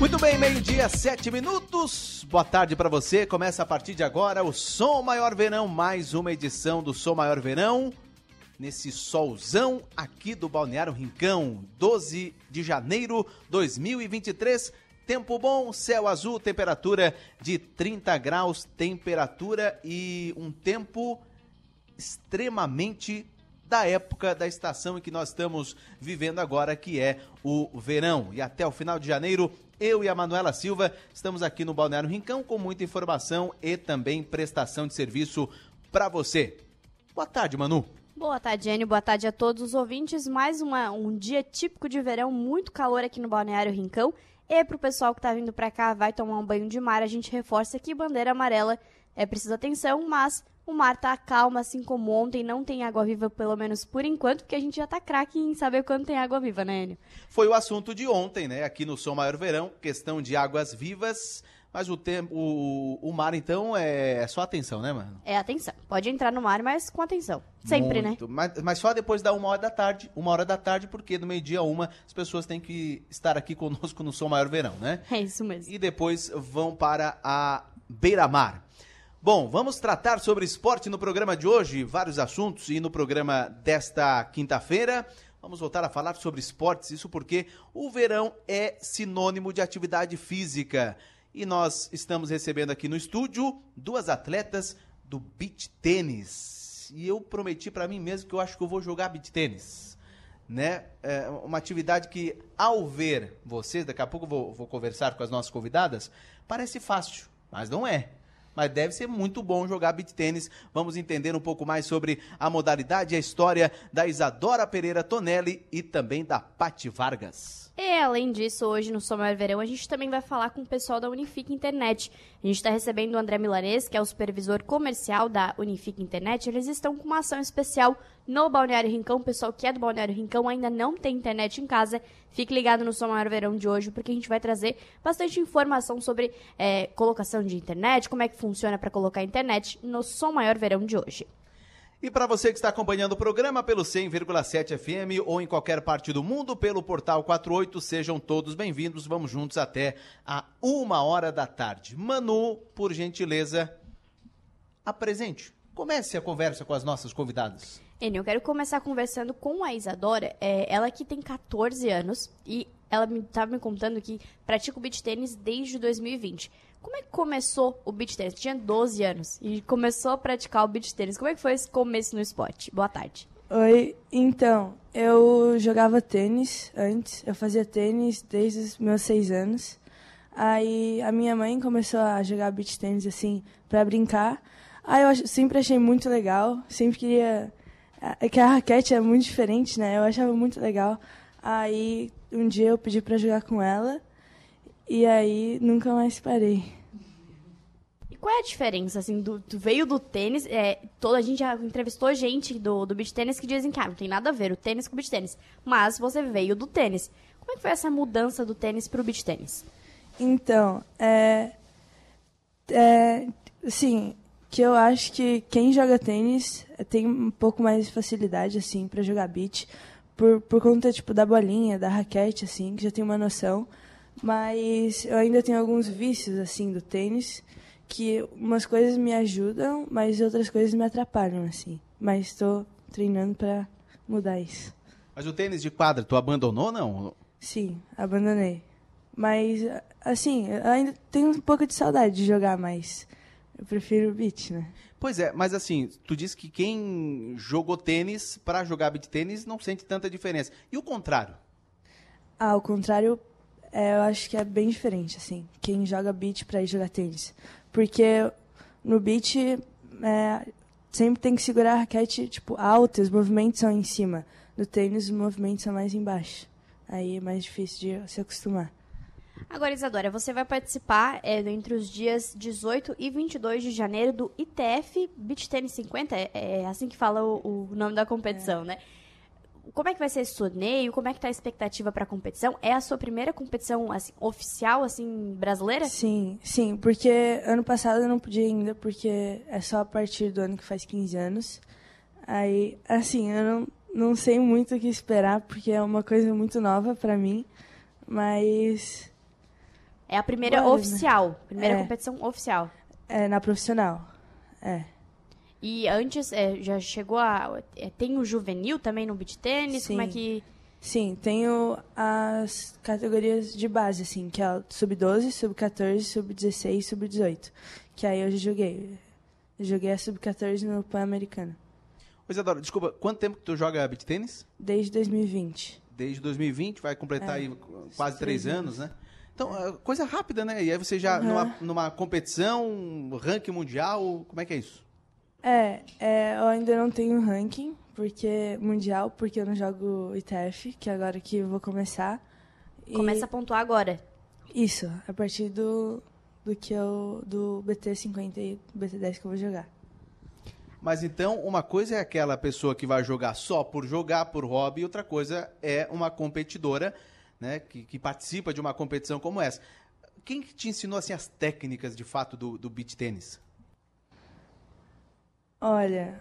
Muito bem, meio-dia, sete minutos. Boa tarde para você. Começa a partir de agora o Som Maior Verão, mais uma edição do Som Maior Verão. Nesse solzão aqui do Balneário Rincão, 12 de janeiro 2023. Tempo bom, céu azul, temperatura de 30 graus, temperatura e um tempo extremamente da época da estação em que nós estamos vivendo agora, que é o verão. E até o final de janeiro, eu e a Manuela Silva estamos aqui no Balneário Rincão com muita informação e também prestação de serviço para você. Boa tarde, Manu. Boa tarde, Enio. Boa tarde a todos os ouvintes. Mais uma, um dia típico de verão, muito calor aqui no Balneário Rincão. E para o pessoal que está vindo para cá, vai tomar um banho de mar, a gente reforça que bandeira amarela é preciso atenção, mas o mar tá calmo, assim como ontem, não tem água viva, pelo menos por enquanto, porque a gente já tá craque em saber quando tem água viva, né, Enio? Foi o assunto de ontem, né? Aqui no Som Maior Verão, questão de águas vivas. Mas o tempo, o, o mar, então, é só atenção, né, mano? É atenção. Pode entrar no mar, mas com atenção. Sempre, né? Muito. né? Mas, mas só depois da uma hora da tarde. Uma hora da tarde, porque no meio-dia, uma, as pessoas têm que estar aqui conosco no Som Maior Verão, né? É isso mesmo. E depois vão para a beira-mar. Bom, vamos tratar sobre esporte no programa de hoje, vários assuntos, e no programa desta quinta-feira. Vamos voltar a falar sobre esportes, isso porque o verão é sinônimo de atividade física. E nós estamos recebendo aqui no estúdio duas atletas do beach tênis. E eu prometi para mim mesmo que eu acho que eu vou jogar beach tênis. Né? É uma atividade que, ao ver vocês, daqui a pouco eu vou, vou conversar com as nossas convidadas, parece fácil, mas não é mas deve ser muito bom jogar beat tênis. Vamos entender um pouco mais sobre a modalidade e a história da Isadora Pereira Tonelli e também da Pati Vargas. E além disso, hoje no Somar Verão, a gente também vai falar com o pessoal da Unifique Internet. A gente está recebendo o André Milanês, que é o supervisor comercial da Unifique Internet. Eles estão com uma ação especial no Balneário Rincão. O pessoal que é do Balneário Rincão ainda não tem internet em casa. Fique ligado no Somar Verão de hoje, porque a gente vai trazer bastante informação sobre é, colocação de internet, como é que funciona para colocar internet no Som Maior Verão de hoje. E para você que está acompanhando o programa pelo 100,7 FM ou em qualquer parte do mundo pelo portal 48, sejam todos bem-vindos. Vamos juntos até a uma hora da tarde. Manu, por gentileza, apresente. Comece a conversa com as nossas convidadas. Enio, eu quero começar conversando com a Isadora. É, ela que tem 14 anos e ela estava me, me contando que pratica o beach tênis desde 2020. Como é que começou o beach tênis? Tinha 12 anos e começou a praticar o beach tênis. Como é que foi esse começo no esporte? Boa tarde. Oi, então, eu jogava tênis antes, eu fazia tênis desde os meus seis anos. Aí a minha mãe começou a jogar beach tênis assim para brincar. Aí eu sempre achei muito legal, sempre queria é que a raquete é muito diferente, né? Eu achava muito legal. Aí um dia eu pedi para jogar com ela e aí nunca mais parei. E qual é a diferença, assim, do, do veio do tênis, é, toda a gente já entrevistou gente do, do beach tênis que dizem que ah, não tem nada a ver o tênis com o beach tênis, mas você veio do tênis. Como é que foi essa mudança do tênis para o beach tênis? Então, é, é, sim, que eu acho que quem joga tênis tem um pouco mais de facilidade, assim, para jogar beach, por, por conta, tipo, da bolinha, da raquete, assim, que já tem uma noção. Mas eu ainda tenho alguns vícios, assim, do tênis, que umas coisas me ajudam, mas outras coisas me atrapalham, assim. Mas estou treinando para mudar isso. Mas o tênis de quadra, tu abandonou, não? Sim, abandonei. Mas, assim, eu ainda tenho um pouco de saudade de jogar, mas eu prefiro o beat, né? Pois é, mas assim, tu disse que quem jogou tênis para jogar beat tênis não sente tanta diferença. E o contrário? Ah, o contrário, é, eu acho que é bem diferente, assim. Quem joga beat para ir jogar tênis. Porque no beat é, sempre tem que segurar a raquete, tipo, alta, os movimentos são em cima. No tênis, os movimentos são mais embaixo. Aí é mais difícil de se acostumar. Agora, Isadora, você vai participar é, entre os dias 18 e 22 de janeiro do ITF Beach Tennis 50, é, é assim que fala o, o nome da competição, é. né? Como é que vai ser esse torneio? Como é que está a expectativa para a competição? É a sua primeira competição assim, oficial, assim, brasileira? Sim, sim, porque ano passado eu não podia ainda, porque é só a partir do ano que faz 15 anos. Aí, assim, eu não, não sei muito o que esperar, porque é uma coisa muito nova para mim, mas É a primeira Agora, né? oficial. Primeira É. competição oficial. É, na profissional. É. E antes, é, já chegou a. é, tem o juvenil também no beach tênis? Como é que. Sim, tenho as categorias de base, assim, que é o sub-12, sub-14, sub-16 sub-18. Que aí eu já joguei. Eu joguei a sub-14 no Pan-Americano. Ô, Isadora, desculpa, quanto tempo que tu joga beach tênis? Desde 2020. Desde 2020, vai completar É. aí quase três Três anos, né? Então, é coisa rápida, né? E aí você já, Uhum. numa, numa competição, ranking mundial, como é que é isso? É, é, eu ainda não tenho ranking, porque mundial, porque eu não jogo ITF, que é agora que eu vou começar. E Começa a pontuar agora. Isso, a partir do, do que eu. do BT50 e BT10 que eu vou jogar. Mas então, uma coisa é aquela pessoa que vai jogar só por jogar, por hobby, e outra coisa é uma competidora, né, que, que participa de uma competição como essa. Quem que te ensinou assim as técnicas de fato do, do beach tênis? Olha,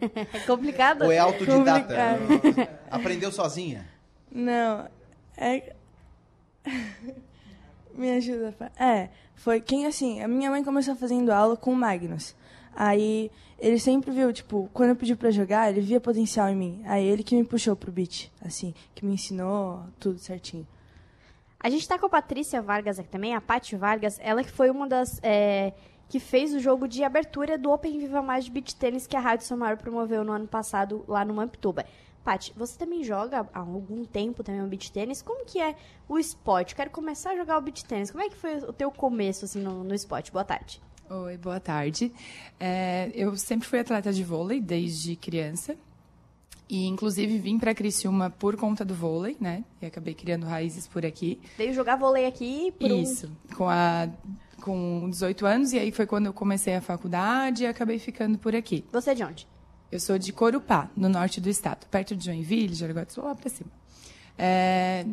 É complicado? Ou é autodidata? Complicado. Aprendeu sozinha? não, é. Me ajuda, É, foi quem assim, a minha mãe começou fazendo aula com o Magnus. Aí ele sempre viu, tipo, quando eu pedi pra jogar, ele via potencial em mim. Aí ele que me puxou pro beat, assim, que me ensinou tudo certinho. A gente tá com a Patrícia Vargas aqui também, a Paty Vargas, ela que foi uma das é, que fez o jogo de abertura do Open Viva Mais de Beach Tênis que a Rádio São Maior promoveu no ano passado lá no Mamptuba. Paty, você também joga há algum tempo também o beach tênis? Como que é o esporte? Quero começar a jogar o beach tênis. Como é que foi o teu começo assim no, no esporte? Boa tarde. Oi, boa tarde. É, eu sempre fui atleta de vôlei desde criança. E, inclusive, vim para Criciúma por conta do vôlei, né? E acabei criando raízes por aqui. Veio jogar vôlei aqui por um- Isso, com, a, com 18 anos. E aí foi quando eu comecei a faculdade e acabei ficando por aqui. Você é de onde? Eu sou de Corupá, no norte do estado, perto de Joinville, Jaraguá do Sul, lá para cima. É,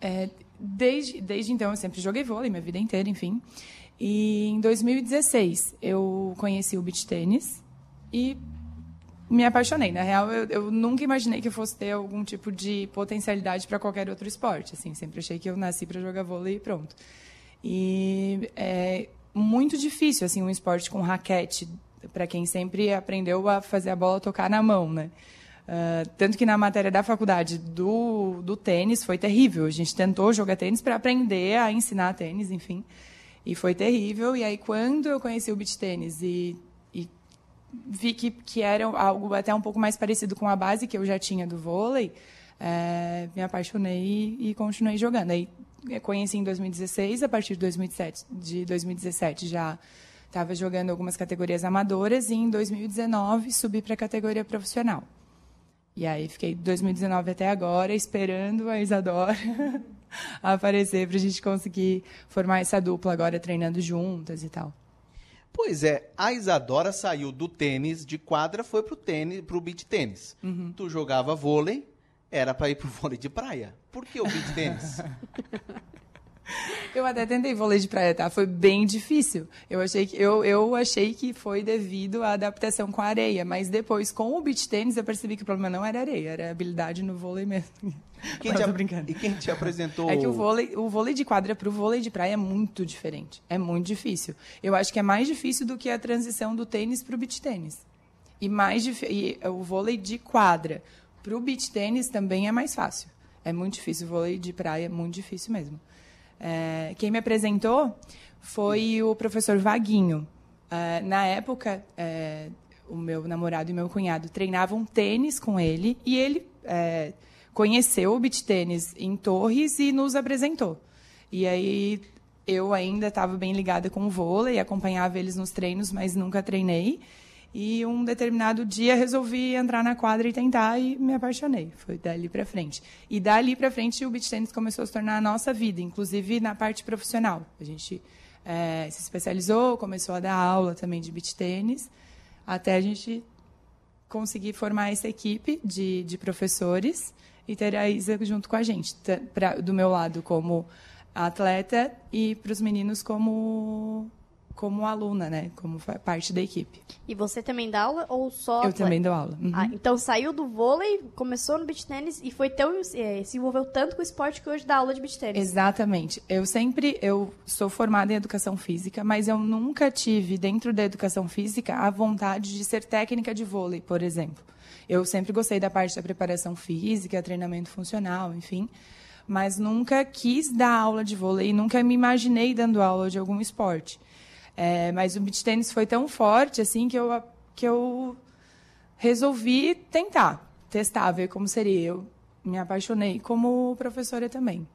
é, desde, desde então, eu sempre joguei vôlei, minha vida inteira, enfim. E em 2016, eu conheci o beach tênis e me apaixonei. Na real, eu, eu nunca imaginei que eu fosse ter algum tipo de potencialidade para qualquer outro esporte. Assim, sempre achei que eu nasci para jogar vôlei e pronto. E é muito difícil, assim, um esporte com raquete, para quem sempre aprendeu a fazer a bola tocar na mão, né? Ah, tanto que na matéria da faculdade do, do tênis foi terrível. A gente tentou jogar tênis para aprender a ensinar tênis, enfim. E foi terrível. E aí, quando eu conheci o beach tênis e, e vi que, que era algo até um pouco mais parecido com a base que eu já tinha do vôlei, eh, me apaixonei e, e continuei jogando. Aí conheci em 2016, a partir de 2017, de 2017 já estava jogando algumas categorias amadoras e em 2019 subi para a categoria profissional. E aí fiquei de 2019 até agora esperando a Isadora aparecer para a gente conseguir formar essa dupla agora treinando juntas e tal. Pois é, a Isadora saiu do tênis de quadra, foi pro tênis, pro beach tênis. Tu jogava vôlei, era para ir pro vôlei de praia. Por que o beach tênis? Eu até tentei vôlei de praia, tá? Foi bem difícil. Eu achei que, eu, eu achei que foi devido à adaptação com a areia, mas depois, com o beach tênis, eu percebi que o problema não era areia, era habilidade no vôlei mesmo. Quem te, brincando. E quem te apresentou? É que o vôlei, o vôlei de quadra para o vôlei de praia é muito diferente. É muito difícil. Eu acho que é mais difícil do que a transição do tênis para o beach tênis. E mais dif- e o vôlei de quadra para o beach tênis também é mais fácil. É muito difícil. O vôlei de praia é muito difícil mesmo. É, quem me apresentou foi o professor Vaguinho. É, na época, é, o meu namorado e meu cunhado treinavam tênis com ele e ele é, conheceu o beach tênis em Torres e nos apresentou. E aí eu ainda estava bem ligada com o vôlei, acompanhava eles nos treinos, mas nunca treinei. E um determinado dia resolvi entrar na quadra e tentar e me apaixonei. Foi dali para frente. E dali para frente o beach tennis começou a se tornar a nossa vida, inclusive na parte profissional. A gente eh, se especializou, começou a dar aula também de beach tênis, até a gente conseguir formar essa equipe de, de professores e ter a Isa junto com a gente, pra, do meu lado como atleta e para os meninos como como aluna, né? Como parte da equipe. E você também dá aula ou só Eu também dou aula. Uhum. Ah, então saiu do vôlei, começou no beach tênis e foi tão é, se envolveu tanto com o esporte que hoje dá aula de beach tênis. Exatamente. Eu sempre eu sou formada em educação física, mas eu nunca tive dentro da educação física a vontade de ser técnica de vôlei, por exemplo. Eu sempre gostei da parte da preparação física, treinamento funcional, enfim, mas nunca quis dar aula de vôlei nunca me imaginei dando aula de algum esporte. É, mas o beach tênis foi tão forte assim que eu, que eu resolvi tentar, testar, ver como seria. Eu me apaixonei como professora também.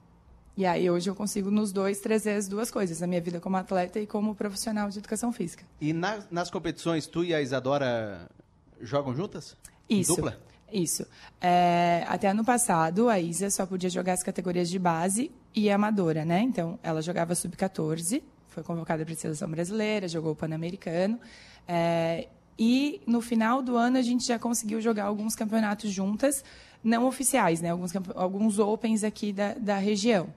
E aí hoje eu consigo nos dois trazer as duas coisas, a minha vida como atleta e como profissional de educação física. E na, nas competições, tu e a Isadora jogam juntas? Isso. Dupla? Isso. É, até ano passado, a Isa só podia jogar as categorias de base e amadora, né? Então, ela jogava sub-14, foi convocada para a seleção brasileira, jogou o Pan-Americano. É, e no final do ano a gente já conseguiu jogar alguns campeonatos juntas, não oficiais, né? Alguns, alguns Opens aqui da, da região.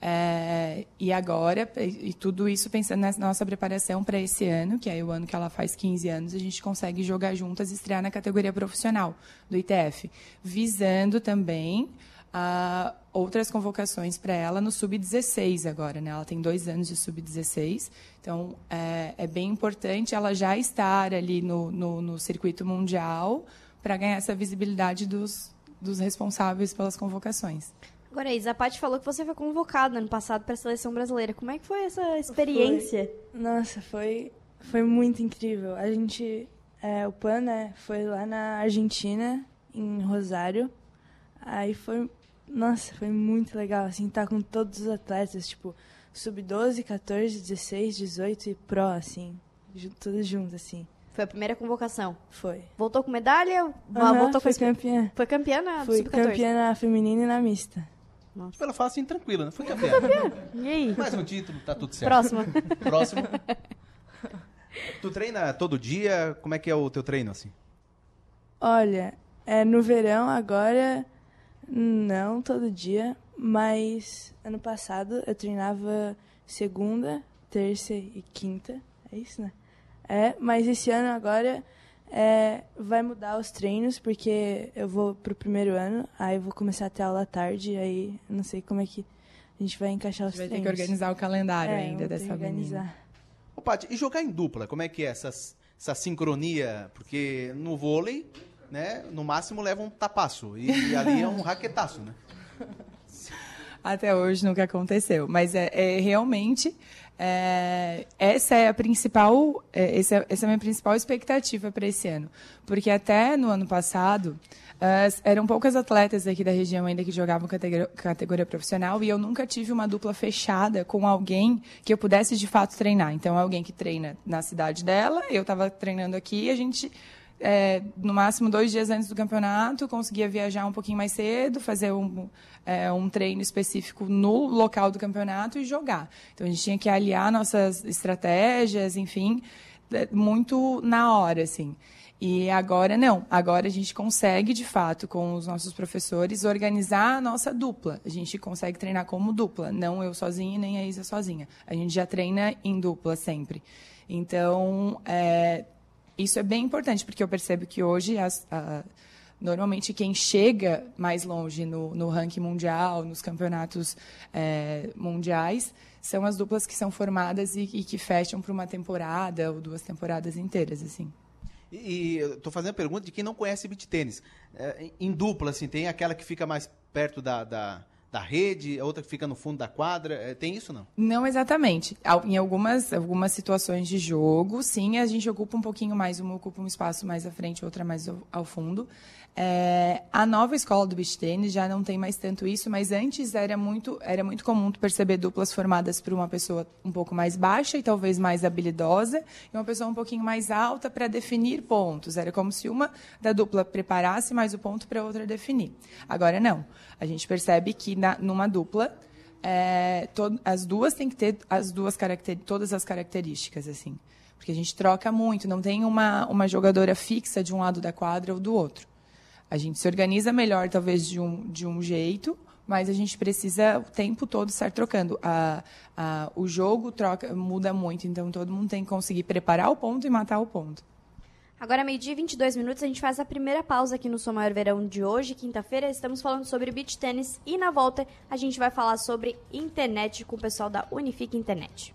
É, e agora, e, tudo isso pensando na nossa preparação para esse ano, que é o ano que ela faz 15 anos, a gente consegue jogar juntas e estrear na categoria profissional do ITF, visando também uh, outras convocações para ela no sub-16 agora, né? Ela tem dois anos de sub-16, então é, é, bem importante ela já estar ali no, no, no circuito mundial para ganhar essa visibilidade dos, dos responsáveis pelas convocações. Agora, Isa, a Paty falou que você foi convocada ano passado para a seleção brasileira. Como é que foi essa experiência? Foi, nossa, foi, foi muito incrível. A gente, é, o PAN, né, foi lá na Argentina, em Rosário. Aí foi, nossa, foi muito legal, assim, estar tá com todos os atletas, tipo, sub-12, 14, 16, 18 e pro, assim, todos juntos, assim. Foi a primeira convocação? Foi. Voltou com medalha? Uhum, voltou foi com... campeã. Foi campeã na Fui sub-14? campeã na feminina e na mista. Nossa. Tipo, ela fala assim, tranquila, né? Foi campeã. e aí? Mais um título, tá tudo certo. Próximo. Próximo. tu treina todo dia? Como é que é o teu treino, assim? Olha, é, no verão agora, não todo dia, mas ano passado eu treinava segunda, terça e quinta. É isso, né? É, mas esse ano agora é, vai mudar os treinos, porque eu vou pro primeiro ano, aí eu vou começar a ter aula à tarde, aí não sei como é que a gente vai encaixar os treinos. Vai ter que organizar o calendário é, ainda dessa organizar. menina. Ô, Paty, e jogar em dupla, como é que é essa, essa sincronia? Porque no vôlei, né, no máximo leva um tapaço, e, e ali é um raquetaço, né? Até hoje nunca aconteceu, mas é, é realmente é, essa é a principal, é, essa, é, essa é a minha principal expectativa para esse ano, porque até no ano passado eram poucas atletas aqui da região ainda que jogavam categoria, categoria profissional e eu nunca tive uma dupla fechada com alguém que eu pudesse de fato treinar. Então, alguém que treina na cidade dela, eu estava treinando aqui, a gente é, no máximo dois dias antes do campeonato, conseguia viajar um pouquinho mais cedo, fazer um, é, um treino específico no local do campeonato e jogar. Então a gente tinha que aliar nossas estratégias, enfim, é, muito na hora, assim. E agora não. Agora a gente consegue, de fato, com os nossos professores, organizar a nossa dupla. A gente consegue treinar como dupla, não eu sozinha nem a Isa sozinha. A gente já treina em dupla sempre. Então, é, isso é bem importante, porque eu percebo que hoje, as, a, normalmente, quem chega mais longe no, no ranking mundial, nos campeonatos é, mundiais, são as duplas que são formadas e, e que fecham para uma temporada ou duas temporadas inteiras, assim. E, estou fazendo a pergunta de quem não conhece beat tênis. É, em dupla, assim, tem aquela que fica mais perto da, da da rede, a outra que fica no fundo da quadra. É, tem isso não? Não exatamente. Em algumas, algumas situações de jogo, sim, a gente ocupa um pouquinho mais, uma ocupa um espaço mais à frente, outra mais ao, ao fundo. É, a nova escola do beach tênis já não tem mais tanto isso, mas antes era muito, era muito comum perceber duplas formadas por uma pessoa um pouco mais baixa e talvez mais habilidosa, e uma pessoa um pouquinho mais alta para definir pontos. Era como se uma da dupla preparasse mais o ponto para a outra definir. Agora não. A gente percebe que na, numa dupla é, to, as duas têm que ter as duas caracter, todas as características assim, porque a gente troca muito. Não tem uma uma jogadora fixa de um lado da quadra ou do outro. A gente se organiza melhor, talvez, de um, de um jeito, mas a gente precisa o tempo todo estar trocando. A, a, o jogo troca muda muito, então todo mundo tem que conseguir preparar o ponto e matar o ponto. Agora, meio-dia e 22 minutos, a gente faz a primeira pausa aqui no Som Maior Verão de hoje, quinta-feira. Estamos falando sobre beach tênis e na volta a gente vai falar sobre internet com o pessoal da Unifique Internet.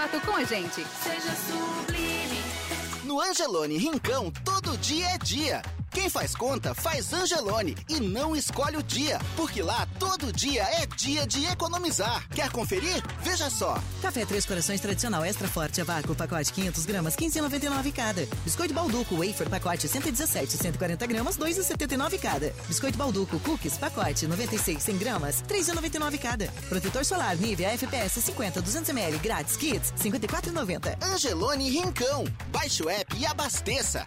contato com a gente. Seja sublime. No Angelone Rincão, todo dia é dia. Quem faz conta, faz Angelone e não escolhe o dia, porque lá todo dia é dia de economizar. Quer conferir? Veja só. Café Três Corações tradicional extra forte a vácuo, pacote 500 gramas, 15,99 cada. Biscoito Balduco wafer, pacote 117, 140 gramas, 2,79 cada. Biscoito Balduco cookies, pacote 96, 100 gramas, 3,99 cada. Protetor solar Nivea FPS 50, 200 ml, grátis, kits, 54,90. Angelone Rincão. Baixe o app e abasteça.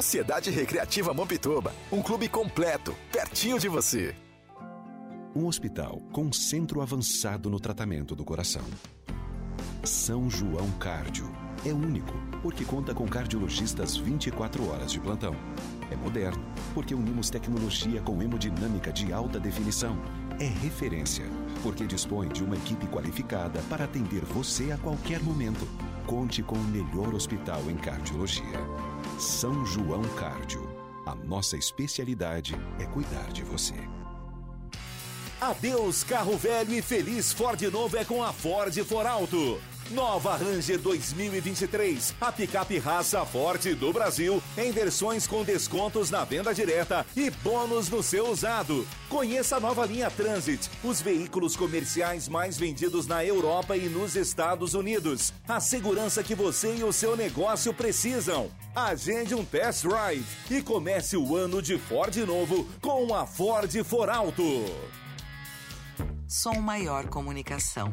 Sociedade Recreativa Mampituba, um clube completo, pertinho de você. Um hospital com centro avançado no tratamento do coração. São João Cardio. É único, porque conta com cardiologistas 24 horas de plantão. É moderno, porque unimos tecnologia com hemodinâmica de alta definição. É referência, porque dispõe de uma equipe qualificada para atender você a qualquer momento. Conte com o melhor hospital em cardiologia. São João Cardio. A nossa especialidade é cuidar de você. Adeus carro velho e feliz Ford novo é com a Ford For Alto. Nova Ranger 2023, a picape raça forte do Brasil, em versões com descontos na venda direta e bônus no seu usado. Conheça a nova linha Transit, os veículos comerciais mais vendidos na Europa e nos Estados Unidos. A segurança que você e o seu negócio precisam. Agende um test drive e comece o ano de Ford novo com a Ford For Alto. Som Maior Comunicação.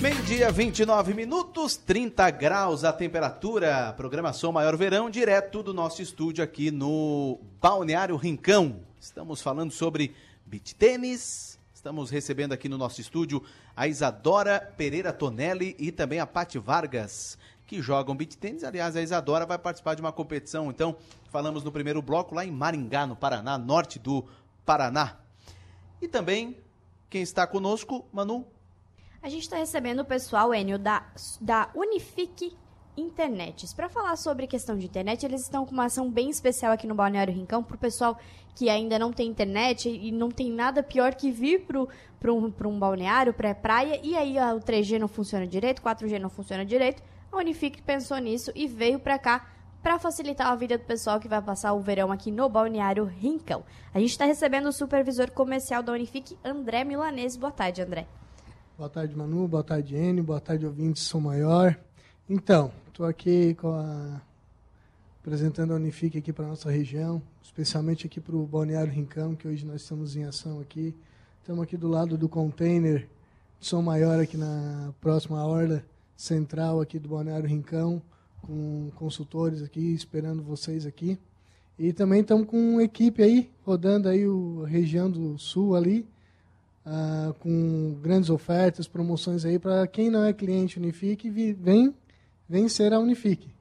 Meio-dia, 29 minutos, 30 graus a temperatura. Programação Maior Verão, direto do nosso estúdio aqui no Balneário Rincão. Estamos falando sobre beach tênis. Estamos recebendo aqui no nosso estúdio a Isadora Pereira Tonelli e também a Pati Vargas, que jogam beach tênis. Aliás, a Isadora vai participar de uma competição. Então, falamos no primeiro bloco lá em Maringá, no Paraná, norte do Paraná. E também, quem está conosco, Manu a gente está recebendo o pessoal, Enio, da, da Unifique Internets. Para falar sobre questão de internet, eles estão com uma ação bem especial aqui no Balneário Rincão para o pessoal que ainda não tem internet e não tem nada pior que vir para um, um balneário, para praia, e aí o 3G não funciona direito, 4G não funciona direito. A Unifique pensou nisso e veio para cá para facilitar a vida do pessoal que vai passar o verão aqui no Balneário Rincão. A gente está recebendo o supervisor comercial da Unifique, André Milanese. Boa tarde, André. Boa tarde, Manu. Boa tarde, Enio. Boa tarde, ouvintes Sou Maior. Então, estou aqui a... apresentando a Unifique aqui para nossa região, especialmente aqui para o Balneário Rincão, que hoje nós estamos em ação aqui. Estamos aqui do lado do container de Sou Maior, aqui na próxima orla central aqui do Balneário Rincão, com consultores aqui, esperando vocês aqui. E também estamos com uma equipe aí, rodando aí a região do sul ali, uh, com grandes ofertas, promoções aí para quem não é cliente Unifique, vem, vem ser a Unifique.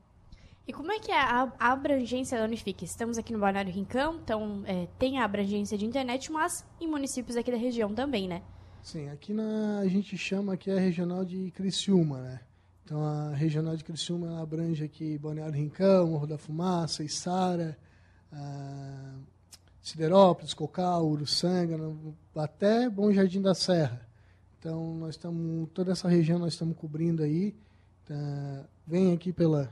E como é que é a, a abrangência da Unifique? Estamos aqui no Balneário Rincão, então é, tem a abrangência de internet, mas em municípios aqui da região também, né? Sim, aqui na, a gente chama aqui a regional de Criciúma, né? Então a regional de Criciúma abrange aqui Balneário Rincão, Morro da Fumaça, Içara, uh, Siderópolis, Cocal, Uruçanga, até Bom Jardim da Serra. Então, nós estamos, toda essa região nós estamos cobrindo aí. Tá, vem aqui pela,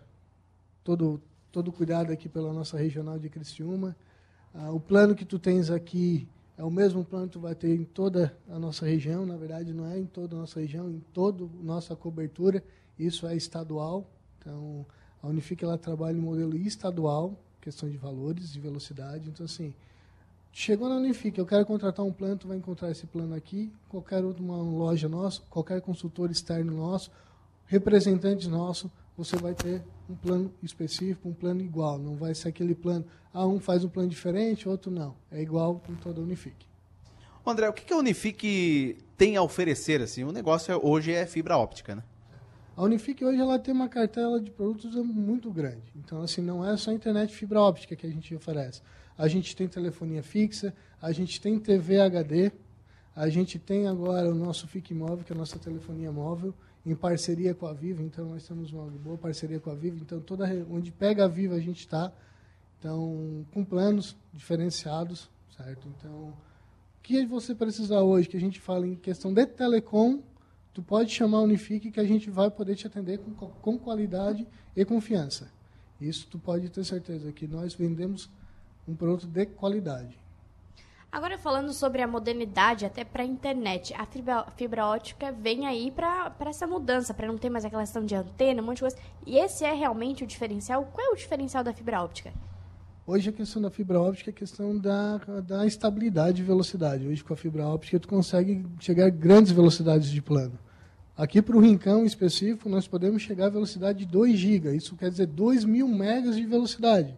todo, todo cuidado aqui pela nossa regional de Criciúma. Ah, o plano que tu tens aqui é o mesmo plano que tu vai ter em toda a nossa região, na verdade não é em toda a nossa região, em toda a nossa cobertura, isso é estadual. Então, a Unifique ela trabalha em modelo estadual, questão de valores, de velocidade. Então, assim, Chegou na Unifique, eu quero contratar um plano, tu vai encontrar esse plano aqui, qualquer outra uma loja nossa, qualquer consultor externo nosso, representante nosso, você vai ter um plano específico, um plano igual. Não vai ser aquele plano, ah, um faz um plano diferente, outro não. É igual com toda a Unifique. André, o que a Unifique tem a oferecer? Assim? O negócio é, hoje é fibra óptica, né? A Unifique hoje ela tem uma cartela de produtos muito grande. Então, assim, não é só internet fibra óptica que a gente oferece. A gente tem telefonia fixa, a gente tem TV HD, a gente tem agora o nosso FIC Móvel, que é a nossa telefonia móvel, em parceria com a Viva. Então, nós temos uma boa parceria com a Viva. Então, toda onde pega a Viva, a gente está. Então, com planos diferenciados, certo? Então, o que você precisar hoje, que a gente fala em questão de telecom, tu pode chamar a Unifique que a gente vai poder te atender com, com qualidade e confiança. Isso tu pode ter certeza que nós vendemos um produto de qualidade. Agora falando sobre a modernidade até para a internet, a fibra, fibra ótica vem aí para essa mudança, para não ter mais aquela questão de antena, um monte de coisa. E esse é realmente o diferencial? Qual é o diferencial da fibra óptica? Hoje a questão da fibra óptica é a questão da, da estabilidade e velocidade. Hoje com a fibra óptica tu consegue chegar a grandes velocidades de plano. Aqui para o Rincão específico, nós podemos chegar a velocidade de 2 GB. Isso quer dizer 2 mil megas de velocidade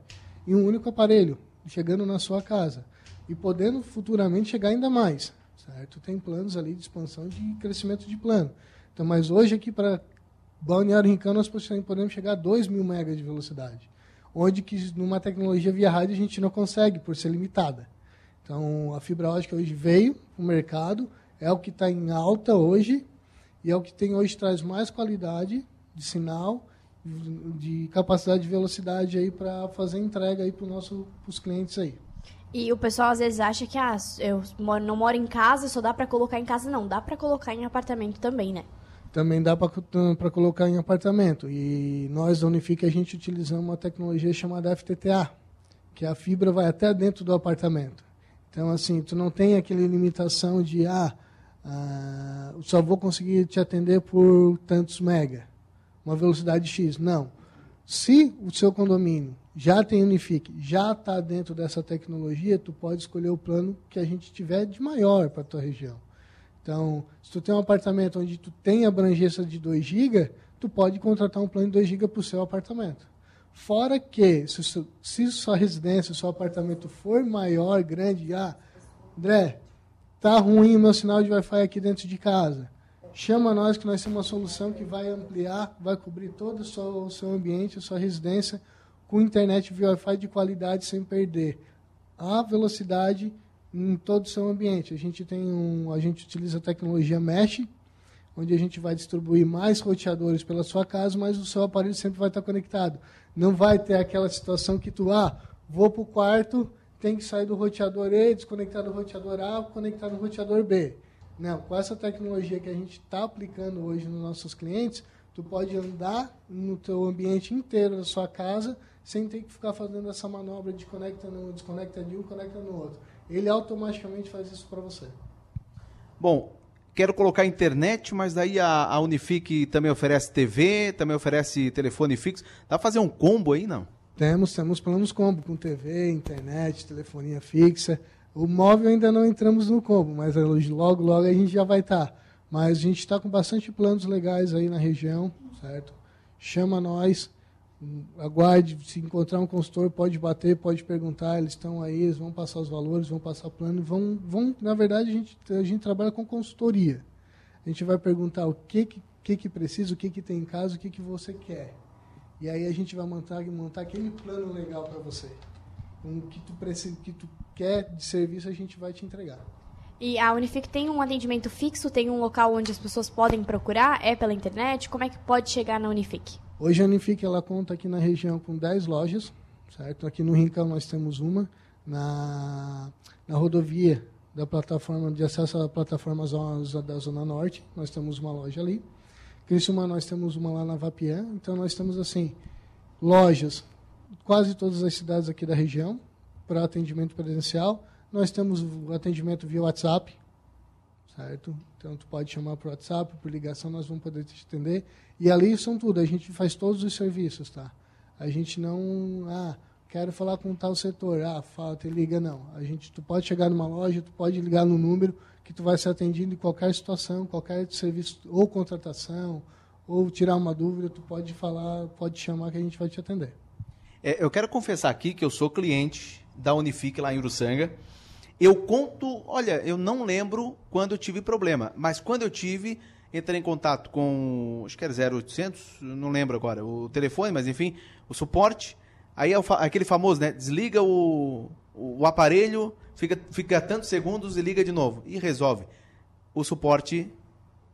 em um único aparelho, chegando na sua casa e podendo futuramente chegar ainda mais, certo? Tem planos ali de expansão de crescimento de plano. Então, mas hoje aqui para Balneário Rincão nós podemos chegar a 2 mil megas de velocidade, onde que numa tecnologia via rádio a gente não consegue por ser limitada. Então, a fibra ótica hoje veio para o mercado, é o que está em alta hoje e é o que tem hoje traz mais qualidade de sinal, de capacidade de velocidade aí para fazer entrega aí para os clientes aí. E o pessoal às vezes acha que ah, eu não moro em casa, só dá para colocar em casa. Não, dá para colocar em apartamento também, né? Também dá para colocar em apartamento. E nós da Unifique a gente utilizamos uma tecnologia chamada FTTA, que a fibra vai até dentro do apartamento. Então, assim, tu não tem aquela limitação de, ah, ah só vou conseguir te atender por tantos mega, uma velocidade X. Não. Se o seu condomínio já tem Unifique, já está dentro dessa tecnologia, tu pode escolher o plano que a gente tiver de maior para a tua região. Então, se tu tem um apartamento onde tu tem abrangência de 2 GB, tu pode contratar um plano de 2 GB para o seu apartamento. Fora que, se, se sua residência, seu apartamento for maior, grande, ah, André, tá ruim o meu sinal de Wi-Fi aqui dentro de casa. Chama nós que nós temos uma solução que vai ampliar, vai cobrir todo o seu, o seu ambiente, a sua residência, com internet via Wi-Fi de qualidade sem perder a velocidade em todo o seu ambiente. A gente tem um, a gente utiliza a tecnologia Mesh, onde a gente vai distribuir mais roteadores pela sua casa, mas o seu aparelho sempre vai estar conectado. Não vai ter aquela situação que tu, ah, vou para o quarto, tem que sair do roteador E, desconectar do roteador A, conectar no roteador B. Não, com essa tecnologia que a gente está aplicando hoje nos nossos clientes, tu pode andar no teu ambiente inteiro da sua casa sem ter que ficar fazendo essa manobra de conecta no, desconecta de um, conecta no outro. Ele automaticamente faz isso para você. Bom, quero colocar internet, mas daí a, a Unifique também oferece TV, também oferece telefone fixo. Dá para fazer um combo aí, não? Temos, temos planos combo com TV, internet, telefonia fixa. O móvel ainda não entramos no combo, mas logo, logo a gente já vai estar. Tá. Mas a gente está com bastante planos legais aí na região, certo? Chama nós, aguarde, se encontrar um consultor, pode bater, pode perguntar, eles estão aí, eles vão passar os valores, vão passar plano, vão, vão na verdade, a gente, a gente trabalha com consultoria. A gente vai perguntar o que que, que, que precisa, o que, que tem em casa, o que, que você quer. E aí a gente vai montar, montar aquele plano legal para você. O que tu que tu quer de serviço, a gente vai te entregar. E a Unifique tem um atendimento fixo, tem um local onde as pessoas podem procurar, é pela internet? Como é que pode chegar na Unifique? Hoje a Unifique ela conta aqui na região com 10 lojas, certo? Aqui no Rincão nós temos uma, na, na rodovia da plataforma de acesso à plataforma da Zona Norte, nós temos uma loja ali. Criciúma nós temos uma lá na Vapiã, então nós temos assim lojas quase todas as cidades aqui da região para atendimento presencial. Nós temos o atendimento via WhatsApp, certo? Então, tu pode chamar por WhatsApp, por ligação, nós vamos poder te atender. E ali são tudo, a gente faz todos os serviços, tá? A gente não, ah, quero falar com tal setor, ah, fala, te liga, não. A gente, tu pode chegar numa loja, tu pode ligar no número que tu vai ser atendido em qualquer situação, qualquer serviço, ou contratação, ou tirar uma dúvida, tu pode falar, pode chamar que a gente vai te atender. É, eu quero confessar aqui que eu sou cliente da Unifique lá em Uruçanga. Eu conto, olha, eu não lembro quando eu tive problema, mas quando eu tive, entrar em contato com, acho que era 0800, não lembro agora, o telefone, mas enfim, o suporte. Aí é o aquele famoso, né? Desliga o, o, o aparelho, fica, fica tantos segundos e liga de novo. E resolve. O suporte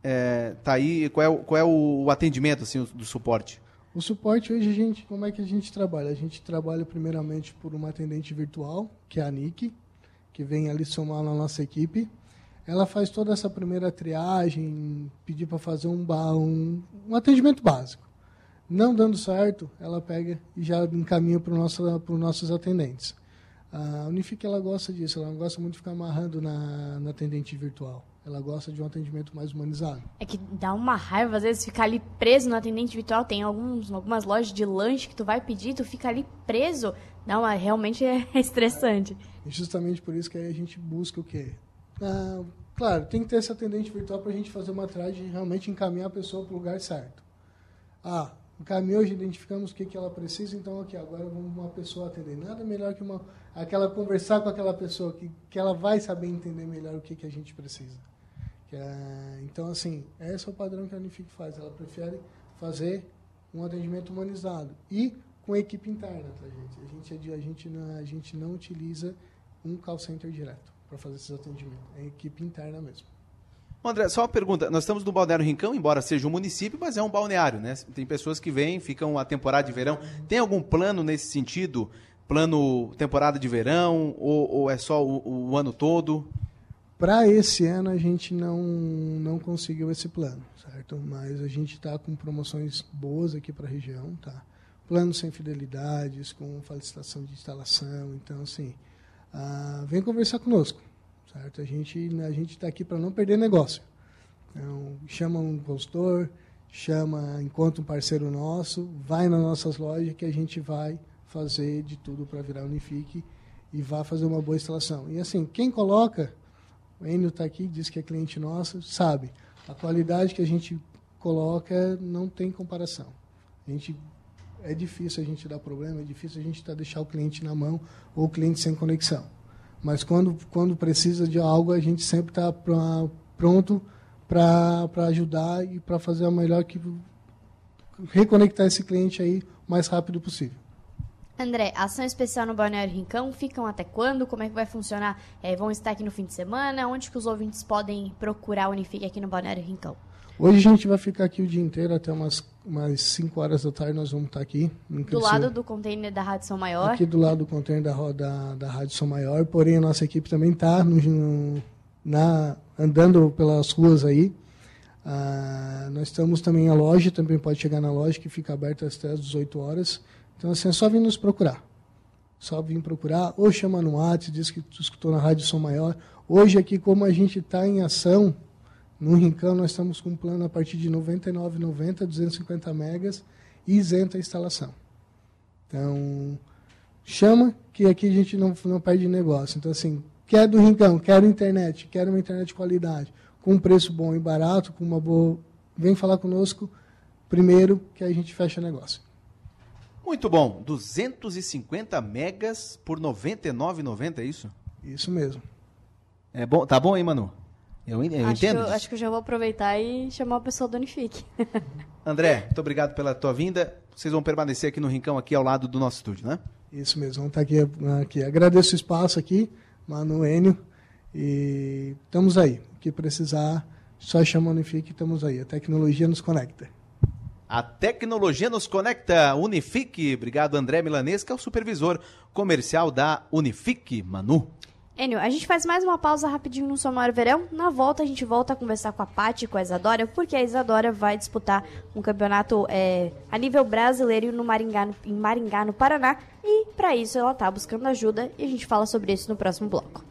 é, tá aí. Qual é, o, qual é o atendimento assim, do suporte? O suporte hoje, a gente, como é que a gente trabalha? A gente trabalha primeiramente por uma atendente virtual, que é a Nick, que vem ali somar na nossa equipe. Ela faz toda essa primeira triagem, pedir para fazer um, um, um atendimento básico. Não dando certo, ela pega e já encaminha para nosso, os nossos atendentes. A Unifique ela gosta disso, ela não gosta muito de ficar amarrando na, na atendente virtual. Ela gosta de um atendimento mais humanizado. É que dá uma raiva, às vezes, ficar ali preso no atendente virtual. Tem alguns, algumas lojas de lanche que tu vai pedir, tu fica ali preso. Não, realmente é estressante. E justamente por isso que a gente busca o quê? Ah, claro, tem que ter esse atendente virtual para a gente fazer uma triagem e realmente encaminhar a pessoa para o lugar certo. Ah, encaminhou, já identificamos o que, que ela precisa, então aqui, agora vamos uma pessoa atender. Nada melhor que uma, aquela conversar com aquela pessoa, que, que ela vai saber entender melhor o que, que a gente precisa. É, então, assim, esse é o padrão que a Unifique faz. Ela prefere fazer um atendimento humanizado e com equipe interna, tá, gente? A gente, a gente, não, a gente não utiliza um call center direto para fazer esses atendimentos. É equipe interna mesmo. André, só uma pergunta. Nós estamos no Balneário Rincão, embora seja um município, mas é um balneário, né? Tem pessoas que vêm, ficam a temporada de verão. Tem algum plano nesse sentido? Plano temporada de verão ou, ou é só o, o ano todo? Para esse ano a gente não, não conseguiu esse plano, certo? Mas a gente está com promoções boas aqui para a região, tá? Planos sem fidelidades, com felicitação de instalação, então assim, ah, vem conversar conosco, certo? A gente a gente está aqui para não perder negócio. Então, chama um consultor, chama, encontra um parceiro nosso, vai nas nossas lojas que a gente vai fazer de tudo para virar Unifique e vai fazer uma boa instalação. E assim, quem coloca o Enio está aqui, diz que é cliente nosso, sabe. A qualidade que a gente coloca não tem comparação. A gente, é difícil a gente dar problema, é difícil a gente tá, deixar o cliente na mão ou o cliente sem conexão. Mas quando, quando precisa de algo, a gente sempre está pronto para ajudar e para fazer a melhor que reconectar esse cliente aí o mais rápido possível. André, ação especial no Balneário Rincão, ficam até quando? Como é que vai funcionar? É, vão estar aqui no fim de semana? Onde que os ouvintes podem procurar o Unifique aqui no Balneário Rincão? Hoje a gente vai ficar aqui o dia inteiro, até umas, umas 5 horas da tarde nós vamos estar aqui. Do lado do container da Rádio São Maior? Aqui do lado do container da, da, da Rádio São Maior, porém a nossa equipe também está na, andando pelas ruas aí. Ah, nós estamos também a loja, também pode chegar na loja, que fica aberta até às 18 horas. Então, assim, é só vir nos procurar. Só vir procurar, ou chama no WhatsApp, diz que tu escutou na Rádio Som Maior. Hoje aqui, como a gente está em ação, no Rincão nós estamos com um plano a partir de R$ 99,90, 250 megas isenta a instalação. Então, chama que aqui a gente não, não perde negócio. Então, assim, quer do Rincão, quero internet, quero uma internet de qualidade, com um preço bom e barato, com uma boa... Vem falar conosco primeiro que a gente fecha negócio. Muito bom. 250 megas por R$ 99,90, é isso? Isso mesmo. É bom, tá bom aí, Manu? Eu, eu acho entendo. Que eu, acho que eu já vou aproveitar e chamar o pessoal do Unifique. André, muito obrigado pela tua vinda. Vocês vão permanecer aqui no Rincão, aqui ao lado do nosso estúdio, né? Isso mesmo, vamos estar aqui. aqui. Agradeço o espaço aqui, Manu Enio. E estamos aí. O que precisar, só chama o Unifique, estamos aí. A tecnologia nos conecta. A tecnologia nos conecta. Unifique. Obrigado, André Milanês, que é o supervisor comercial da Unifique. Manu. Enio, a gente faz mais uma pausa rapidinho no Somar Verão. Na volta, a gente volta a conversar com a Paty e com a Isadora, porque a Isadora vai disputar um campeonato é, a nível brasileiro no Maringá, em Maringá, no Paraná. E, para isso, ela está buscando ajuda e a gente fala sobre isso no próximo bloco.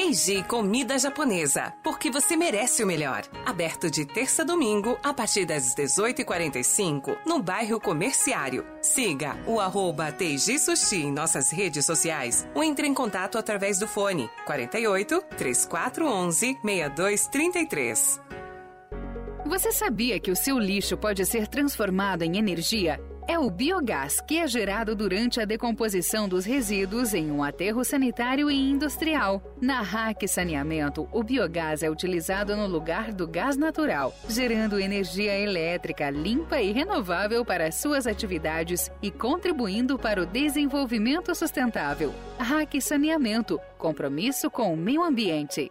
Teiji Comida Japonesa, porque você merece o melhor. Aberto de terça a domingo, a partir das 18h45, no bairro Comerciário. Siga o arroba Teiji Sushi em nossas redes sociais ou entre em contato através do fone 48 3411 6233. Você sabia que o seu lixo pode ser transformado em energia? É o biogás, que é gerado durante a decomposição dos resíduos em um aterro sanitário e industrial. Na RAC Saneamento, o biogás é utilizado no lugar do gás natural, gerando energia elétrica limpa e renovável para suas atividades e contribuindo para o desenvolvimento sustentável. RAC Saneamento compromisso com o meio ambiente.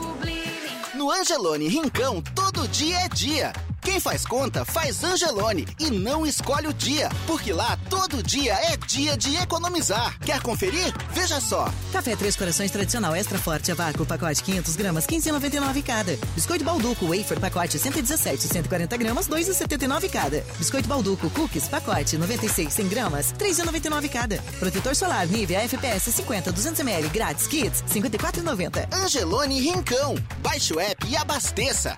No Angelone Rincão, todo dia é dia. Quem faz conta, faz Angelone e não escolhe o dia, porque lá todo dia é dia de economizar. Quer conferir? Veja só. Café Três Corações tradicional extra forte a vácuo, pacote 500 gramas, 15,99 cada. Biscoito Balduco wafer, pacote 117, 140 gramas, 2,79 cada. Biscoito Balduco cookies, pacote 96, 100 gramas, 3,99 cada. Protetor solar Nivea FPS 50, 200 ml, grátis, kits, 54,90. Angelone Rincão. Baixe o app e abasteça.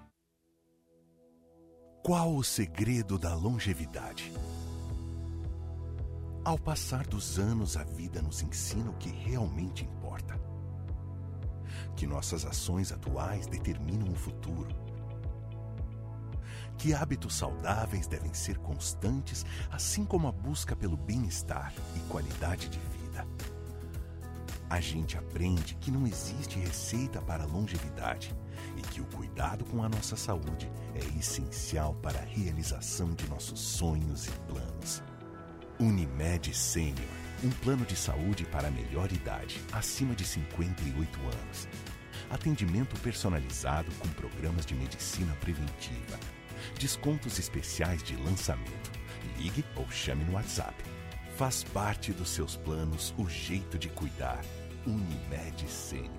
Qual o segredo da longevidade? Ao passar dos anos, a vida nos ensina o que realmente importa. Que nossas ações atuais determinam o futuro. Que hábitos saudáveis devem ser constantes, assim como a busca pelo bem-estar e qualidade de vida. A gente aprende que não existe receita para longevidade e que o cuidado com a nossa saúde é essencial para a realização de nossos sonhos e planos. Unimed Sênior, um plano de saúde para a melhor idade, acima de 58 anos. Atendimento personalizado com programas de medicina preventiva. Descontos especiais de lançamento. Ligue ou chame no WhatsApp. Faz parte dos seus planos o jeito de cuidar. Unimed Sênior.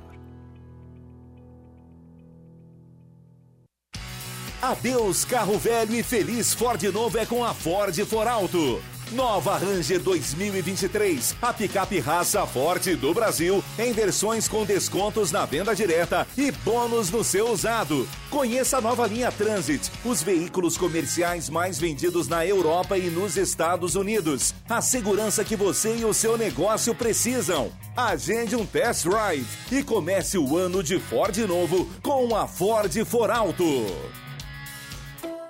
Adeus carro velho e feliz Ford novo é com a Ford For Alto. Nova Ranger 2023, a picape raça forte do Brasil, em versões com descontos na venda direta e bônus no seu usado. Conheça a nova linha Transit, os veículos comerciais mais vendidos na Europa e nos Estados Unidos. A segurança que você e o seu negócio precisam. Agende um test drive e comece o ano de Ford novo com a Ford For Alto.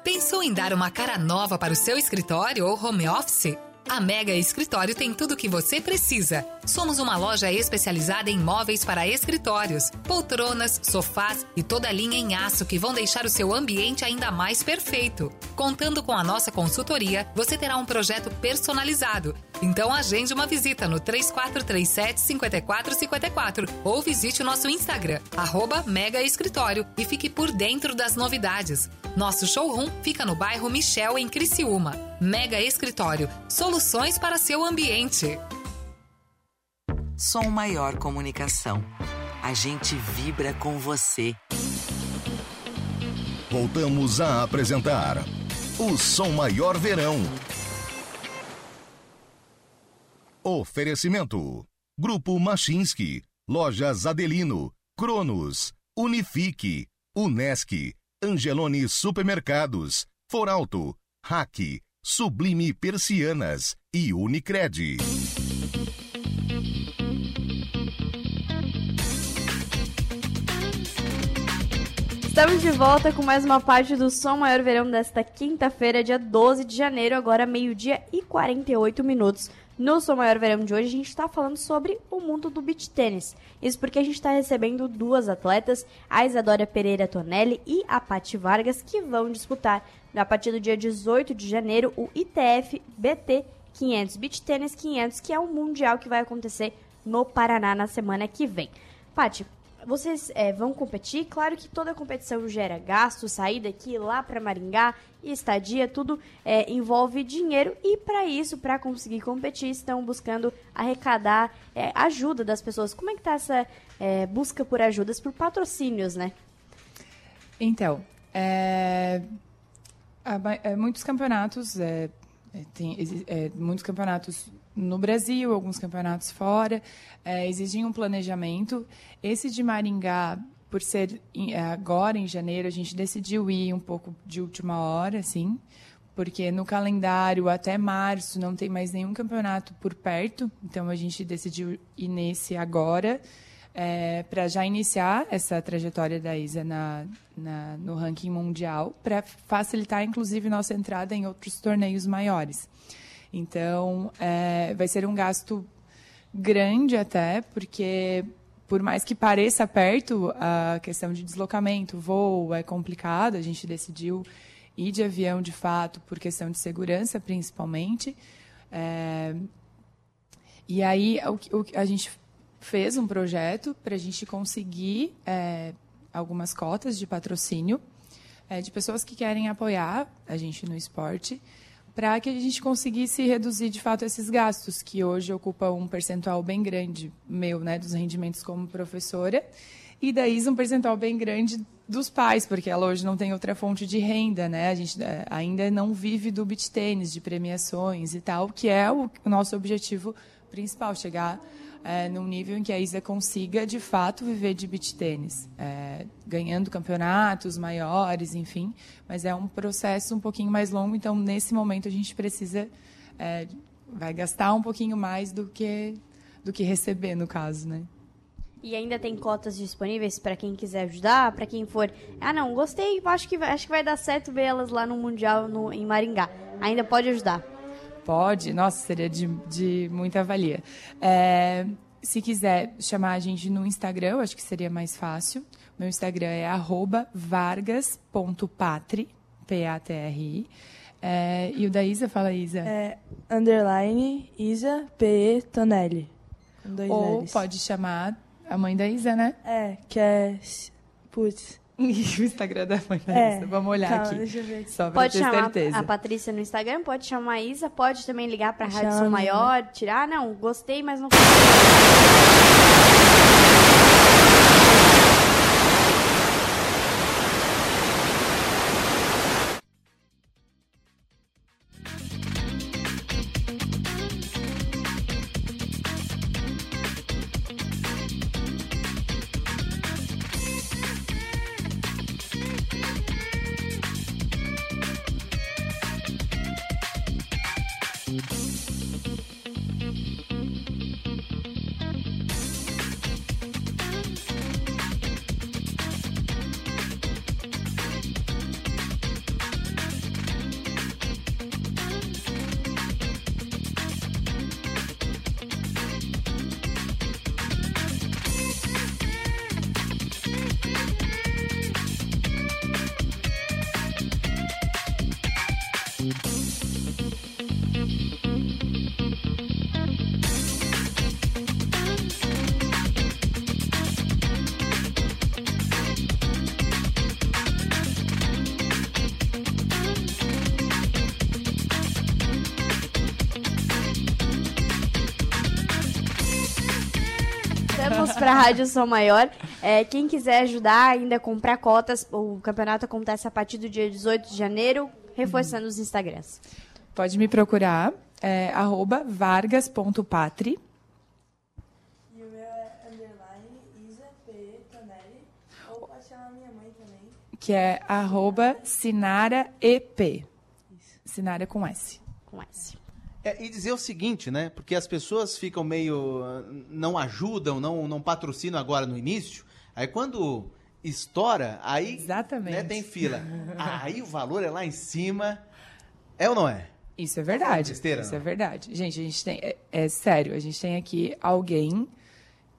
Pensou em dar uma cara nova para o seu escritório ou home office? A Mega Escritório tem tudo o que você precisa. Somos uma loja especializada em móveis para escritórios, poltronas, sofás e toda linha em aço que vão deixar o seu ambiente ainda mais perfeito. Contando com a nossa consultoria, você terá um projeto personalizado. Então agende uma visita no 3437 5454 ou visite o nosso Instagram, arroba Mega Escritório e fique por dentro das novidades. Nosso showroom fica no bairro Michel, em Criciúma. Mega Escritório, soluções para seu ambiente. Som Maior Comunicação. A gente vibra com você. Voltamos a apresentar o Som Maior Verão. Oferecimento: Grupo Machinski, Lojas Adelino, Cronos, Unifique, Unesc, Angelone Supermercados, Foralto, Hack, Sublime Persianas e Unicred. Estamos de volta com mais uma parte do Som Maior Verão desta quinta-feira, dia 12 de janeiro, agora meio-dia e 48 minutos. No Som Maior Verão de hoje, a gente está falando sobre o mundo do beach tênis. Isso porque a gente está recebendo duas atletas, a Isadora Pereira Tonelli e a Paty Vargas, que vão disputar, a partir do dia 18 de janeiro, o ITF BT 500 Beach Tennis 500, que é um mundial que vai acontecer no Paraná na semana que vem. Paty, vocês é, vão competir. Claro que toda competição gera gasto, sair daqui lá para Maringá, estadia, tudo é, envolve dinheiro. E para isso, para conseguir competir, estão buscando arrecadar é, ajuda das pessoas. Como é que tá essa é, busca por ajudas, por patrocínios, né? Então, é, é, muitos campeonatos, tem muitos campeonatos no Brasil, alguns campeonatos fora, é, um planejamento. Esse de Maringá, por ser em- é, agora em janeiro, a gente decidiu ir um pouco de última hora, assim, porque no calendário até março não tem mais nenhum campeonato por perto, então a gente decidiu ir nesse agora para já iniciar essa trajetória da Isa na, na- no ranking mundial, para facilitar, inclusive, nossa entrada em outros torneios maiores. Então, é, vai ser um gasto grande até, porque por mais que pareça perto, a questão de deslocamento, voo é complicado. A gente decidiu ir de avião de fato por questão de segurança, principalmente. É, e aí o, o a gente fez um projeto para a gente conseguir é, algumas cotas de patrocínio é, de pessoas que querem apoiar a gente no esporte para que a gente conseguisse reduzir de fato esses gastos que hoje ocupam um percentual bem grande meu, né, dos rendimentos como professora e daí um percentual bem grande dos pais, porque ela hoje não tem outra fonte de renda, né? A gente eh, ainda não vive do beach tênis, de premiações e tal, que é o, o nosso objetivo principal, chegar eh, num nível em que a Isa consiga, de fato, viver de beach tênis, eh, ganhando campeonatos maiores, enfim, mas é um processo um pouquinho mais longo, então, nesse momento, a gente precisa, eh, vai gastar um pouquinho mais do que, do que receber, no caso, né? E ainda tem cotas disponíveis para quem quiser ajudar, para quem for. Ah, não, gostei, acho que, acho que vai dar certo ver elas lá no Mundial no, em Maringá. Ainda pode ajudar. Pode, nossa, seria de, de muita valia. É, se quiser chamar a gente no Instagram, eu acho que seria mais fácil. Meu Instagram é vargas.patri, P-A-T-R-I. É, e o da Isa, fala Isa. É underline Isa P.E. Tonelli. Ou L's. pode chamar a mãe da Isa, né? É, que é. Putz. o Instagram da mãe É, Isa. Vamos olhar calma, aqui. deixa eu ver. Só pra Pode ter chamar certeza. a Patrícia no Instagram, pode chamar a Isa, pode também ligar para a Rádio né? Maior, tirar. Não, gostei, mas não. Rádio Som Maior. É, quem quiser ajudar ainda a comprar cotas, o campeonato acontece a partir do dia 18 de janeiro, reforçando os Instagrams. Pode me procurar, é, arroba vargas.patri. E o meu é underline Isa P. Tonelli. Ou pode chamar minha mãe também. que é arroba sinaraep. Sinara com S. Com S. É, e dizer o seguinte, né? Porque as pessoas ficam meio. ah, não ajudam, não, não patrocinam agora no início. Aí quando estoura, aí Exatamente. né, tem fila. Aí o valor é lá em cima. É ou não é? Isso é verdade. Besteira, Isso não? é verdade. Gente, a gente tem. É, é sério, a gente tem aqui alguém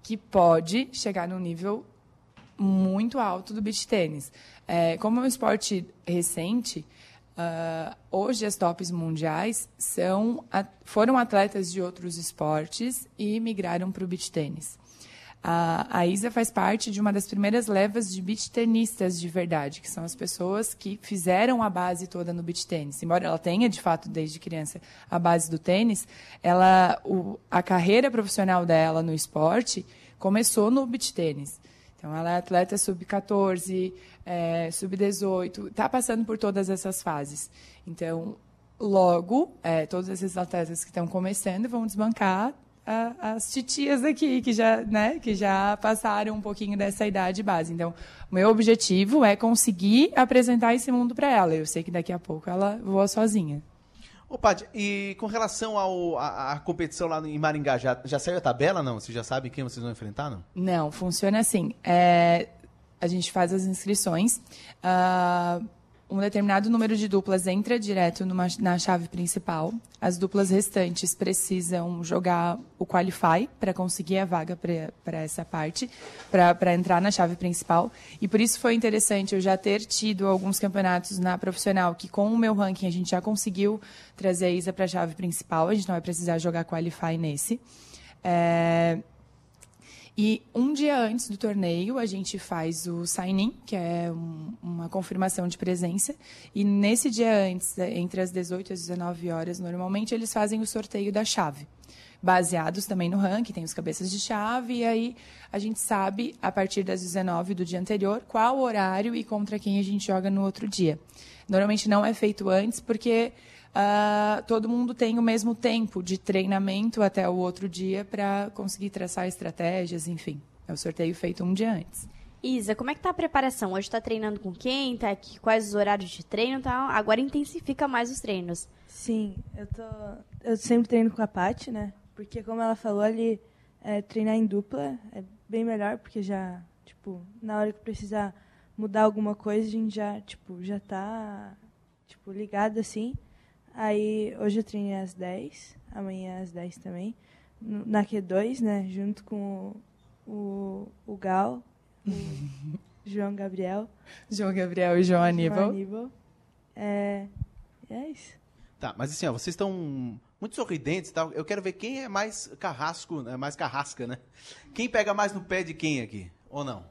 que pode chegar num nível muito alto do beach tênis. É, como é um esporte recente, ah, hoje as tops mundiais são, foram atletas de outros esportes e migraram para o beach tênis. A, a Isa faz parte de uma das primeiras levas de beach tenistas de verdade, que são as pessoas que fizeram a base toda no beach tênis. Embora ela tenha, de fato, desde criança, a base do tênis, ela, o- a carreira profissional dela no esporte começou no beach tênis. Então, ela é atleta sub-14, é, sub-18, está passando por todas essas fases. Então, logo, é, todos esses atletas que estão começando vão desbancar a- as titias aqui, que já, né, que já passaram um pouquinho dessa idade base. Então, o meu objetivo é conseguir apresentar esse mundo para ela. Eu sei que daqui a pouco ela voa sozinha. Ô, Paty, e com relação a competição lá em Maringá, já, já saiu a tabela, não? Você já sabe quem vocês vão enfrentar, não? Não, funciona assim. É, a gente faz as inscrições. ah, um determinado número de duplas entra direto numa- na chave principal. As duplas restantes precisam jogar o Qualify para conseguir a vaga para essa parte, para entrar na chave principal. E por isso foi interessante eu já ter tido alguns campeonatos na profissional que, com o meu ranking, a gente já conseguiu trazer a Isa para a chave principal. A gente não vai precisar jogar Qualify nesse. É, e um dia antes do torneio, a gente faz o sign-in, que é um- uma confirmação de presença. E nesse dia antes, eh, entre as 18 e as 19 horas, normalmente, eles fazem o sorteio da chave. Baseados também no ranking, tem os cabeças de chave, e aí a gente sabe, a partir das 19 do dia anterior, qual horário e contra quem a gente joga no outro dia. Normalmente não é feito antes, porque ah, todo mundo tem o mesmo tempo de treinamento até o outro dia para conseguir traçar estratégias, enfim. É o sorteio feito um dia antes. Isa, como é que tá a preparação? Hoje tá treinando com quem? Tá aqui, quais os horários de treino? Tá? Agora intensifica mais os treinos. Sim, eu tô. Eu sempre treino com a Paty, né? Porque como ela falou ali, é, treinar em dupla é bem melhor, porque já, tipo, na hora que precisar mudar alguma coisa, a gente já, tipo, já tá, tipo, ligado assim. Aí hoje eu treinei às 10, amanhã às 10 também. Na Q2, né? Junto com o, o, o Gal, o João Gabriel. João Gabriel e João Aníbal. João Aníbal. É, é isso. Tá, mas assim, ó, vocês estão muito sorridentes e tal. Eu quero ver quem é mais carrasco, né? mais carrasca, né? Quem pega mais no pé de quem aqui? Ou não?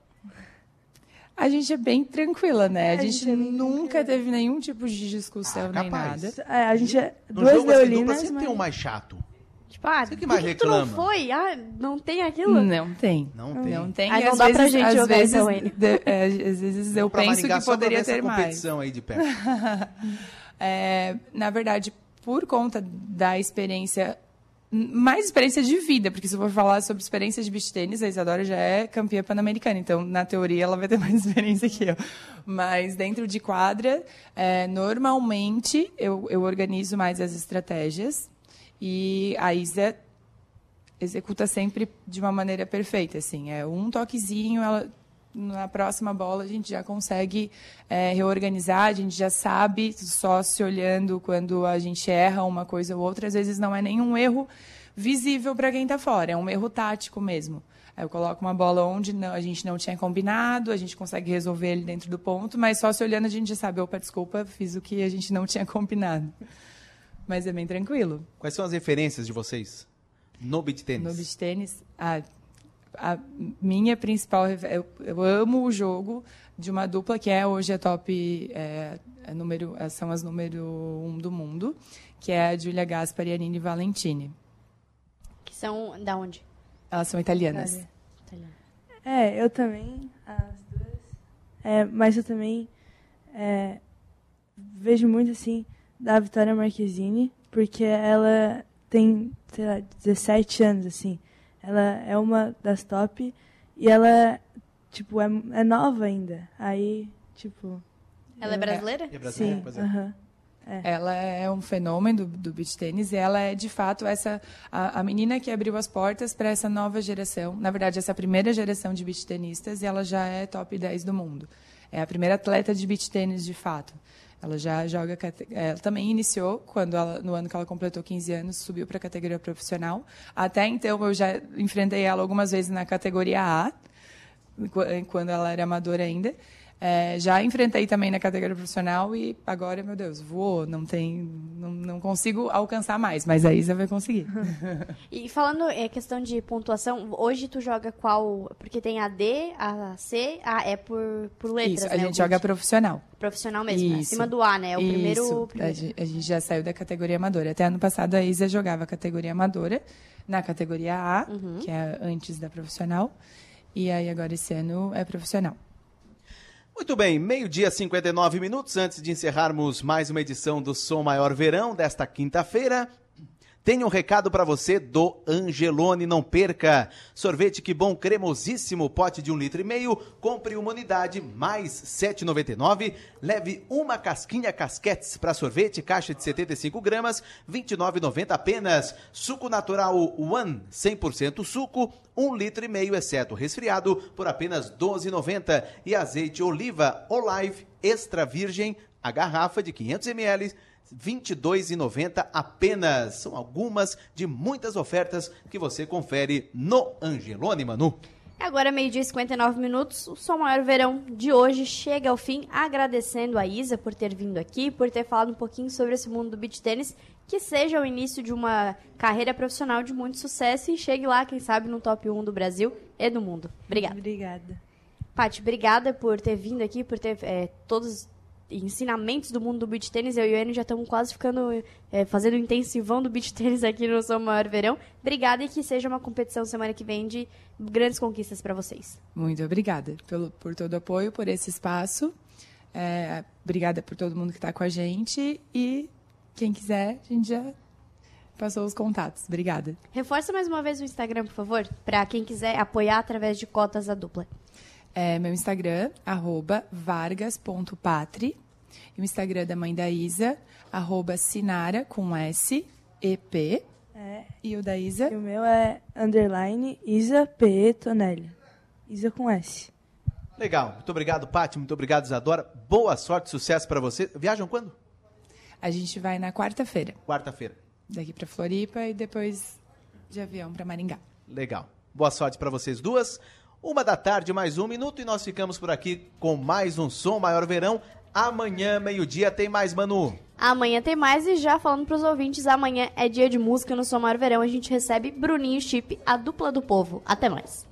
A gente é bem tranquila, né? A, A gente, gente é bem nunca teve nenhum tipo de discussão nem capaz. nada. É, a gente é No duas jogo assim, dupla leolinas, sempre mas... tem um mais chato. Tipo, ah, Você que mais tu não reclama? foi? Ah, não tem aquilo? Não tem. Não tem. Não tem. Aí não às dá pra vezes, gente às jogar vezes, então, de- é, às vezes eu Pra penso Maringá que pra poderia essa ter mais. competição aí de perto. É, na verdade, por conta da experiência, mais experiência de vida, porque se eu for falar sobre experiência de beach tênis, a Isadora já é campeã pan-americana, então na teoria ela vai ter mais experiência que eu. Mas dentro de quadra, é, normalmente eu, eu organizo mais as estratégias e a Isa executa sempre de uma maneira perfeita, assim, é um toquezinho, ela na próxima bola a gente já consegue é, reorganizar, a gente já sabe, só se olhando quando a gente erra uma coisa ou outra, às vezes não é nenhum erro visível para quem está fora, é um erro tático mesmo. Aí eu coloco uma bola onde não- a gente não tinha combinado, a gente consegue resolver ele dentro do ponto, mas só se olhando a gente já sabe, opa, desculpa, fiz o que a gente não tinha combinado. Mas é bem tranquilo. Quais são as referências de vocês no beat tênis? No beach tênis, a, a minha principal. Eu, eu amo o jogo de uma dupla que é hoje a top. É, é número, é, são as número um do mundo, que é a Giulia Gaspari e a Nini Valentini. Que são da onde? Elas são italianas. Itália. É, eu também, as duas. É, mas eu também é, vejo muito assim da Vitória Marquezine, porque ela tem, sei lá, 17 anos, assim. Ela é uma das top e ela, tipo, é, é nova ainda. Aí, tipo. Ela é eu- brasileira? É brasileira, Sim, pois é. aham. É. Ela é um fenômeno do, do beach tênis e ela é, de fato, essa a, a menina que abriu as portas para essa nova geração. Na verdade, essa primeira geração de beach tenistas e ela já é top 10 do mundo. É a primeira atleta de beach tênis, de fato. Ela já joga. cate- Ela também iniciou, quando ela, no ano que ela completou 15 anos, subiu para a categoria profissional. Até então, eu já enfrentei ela algumas vezes na categoria A, qu- quando ela era amadora ainda. É, já enfrentei também na categoria profissional e agora, meu Deus, voou, não tem, não, não consigo alcançar mais, mas a Isa vai conseguir. E falando é questão de pontuação, hoje tu joga qual? Porque tem a D, a C, a é por, por letras, Isso, a né? gente joga profissional. Profissional mesmo, né? Isso. acima do A, né? O primeiro... Isso. o primeiro. A, gente, a gente já saiu da categoria amadora. Até ano passado a Isa jogava a categoria amadora na categoria A, Uhum. que é antes da profissional. E aí agora esse ano é profissional. Muito bem, meio-dia 59 minutos antes de encerrarmos mais uma edição do Som Maior Verão desta quinta-feira. Tenho um recado para você do Angelone, não perca. Sorvete que bom, cremosíssimo, pote de um litro e meio. Compre uma unidade, mais 7,99. Leve uma casquinha casquetes para sorvete, caixa de 75 gramas, 29,90 apenas. Suco natural One, 100% suco, um litro e meio, exceto resfriado, por apenas 12,90. E azeite oliva Olive extra virgem, a garrafa de 500 ml, 22,90 apenas. São algumas de muitas ofertas que você confere no Angelone, Manu. Agora, meio-dia e 59 minutos, o Som Maior Verão de hoje chega ao fim, agradecendo a Isa por ter vindo aqui, por ter falado um pouquinho sobre esse mundo do beach tênis, que seja o início de uma carreira profissional de muito sucesso e chegue lá, quem sabe, no top 1 do Brasil e do mundo. Obrigada. Obrigada. Paty, obrigada por ter vindo aqui, por ter é, todos os ensinamentos do mundo do beach tênis. Eu e o Enio já estamos quase ficando, é, fazendo intensivão do beach tênis aqui no Som Maior Verão. Obrigada e que seja uma competição semana que vem de grandes conquistas para vocês. Muito obrigada pelo, por todo o apoio, por esse espaço. É, obrigada por todo mundo que está com a gente. E quem quiser, a gente já passou os contatos. Obrigada. Reforça mais uma vez o Instagram, por favor, para quem quiser apoiar através de cotas a dupla. É meu Instagram, arroba vargas.patri. E o Instagram da mãe da Isa, arroba sinara, com S, EP. É. E o da Isa? E o meu é underline Isa P. Tonelli. Isa com S. Legal. Muito obrigado, Paty. Muito obrigado, Isadora. Boa sorte, sucesso para você. Viajam quando? A gente vai na quarta-feira. Quarta-feira. Daqui para Floripa e depois de avião para Maringá. Legal. Boa sorte para vocês duas. Uma da tarde, mais um minuto, e nós ficamos por aqui com mais um Som Maior Verão. Amanhã, meio-dia, tem mais, Manu. Amanhã tem mais e já falando para os ouvintes, amanhã é dia de música no Som Maior Verão. A gente recebe Bruninho Chip, a dupla do povo. Até mais.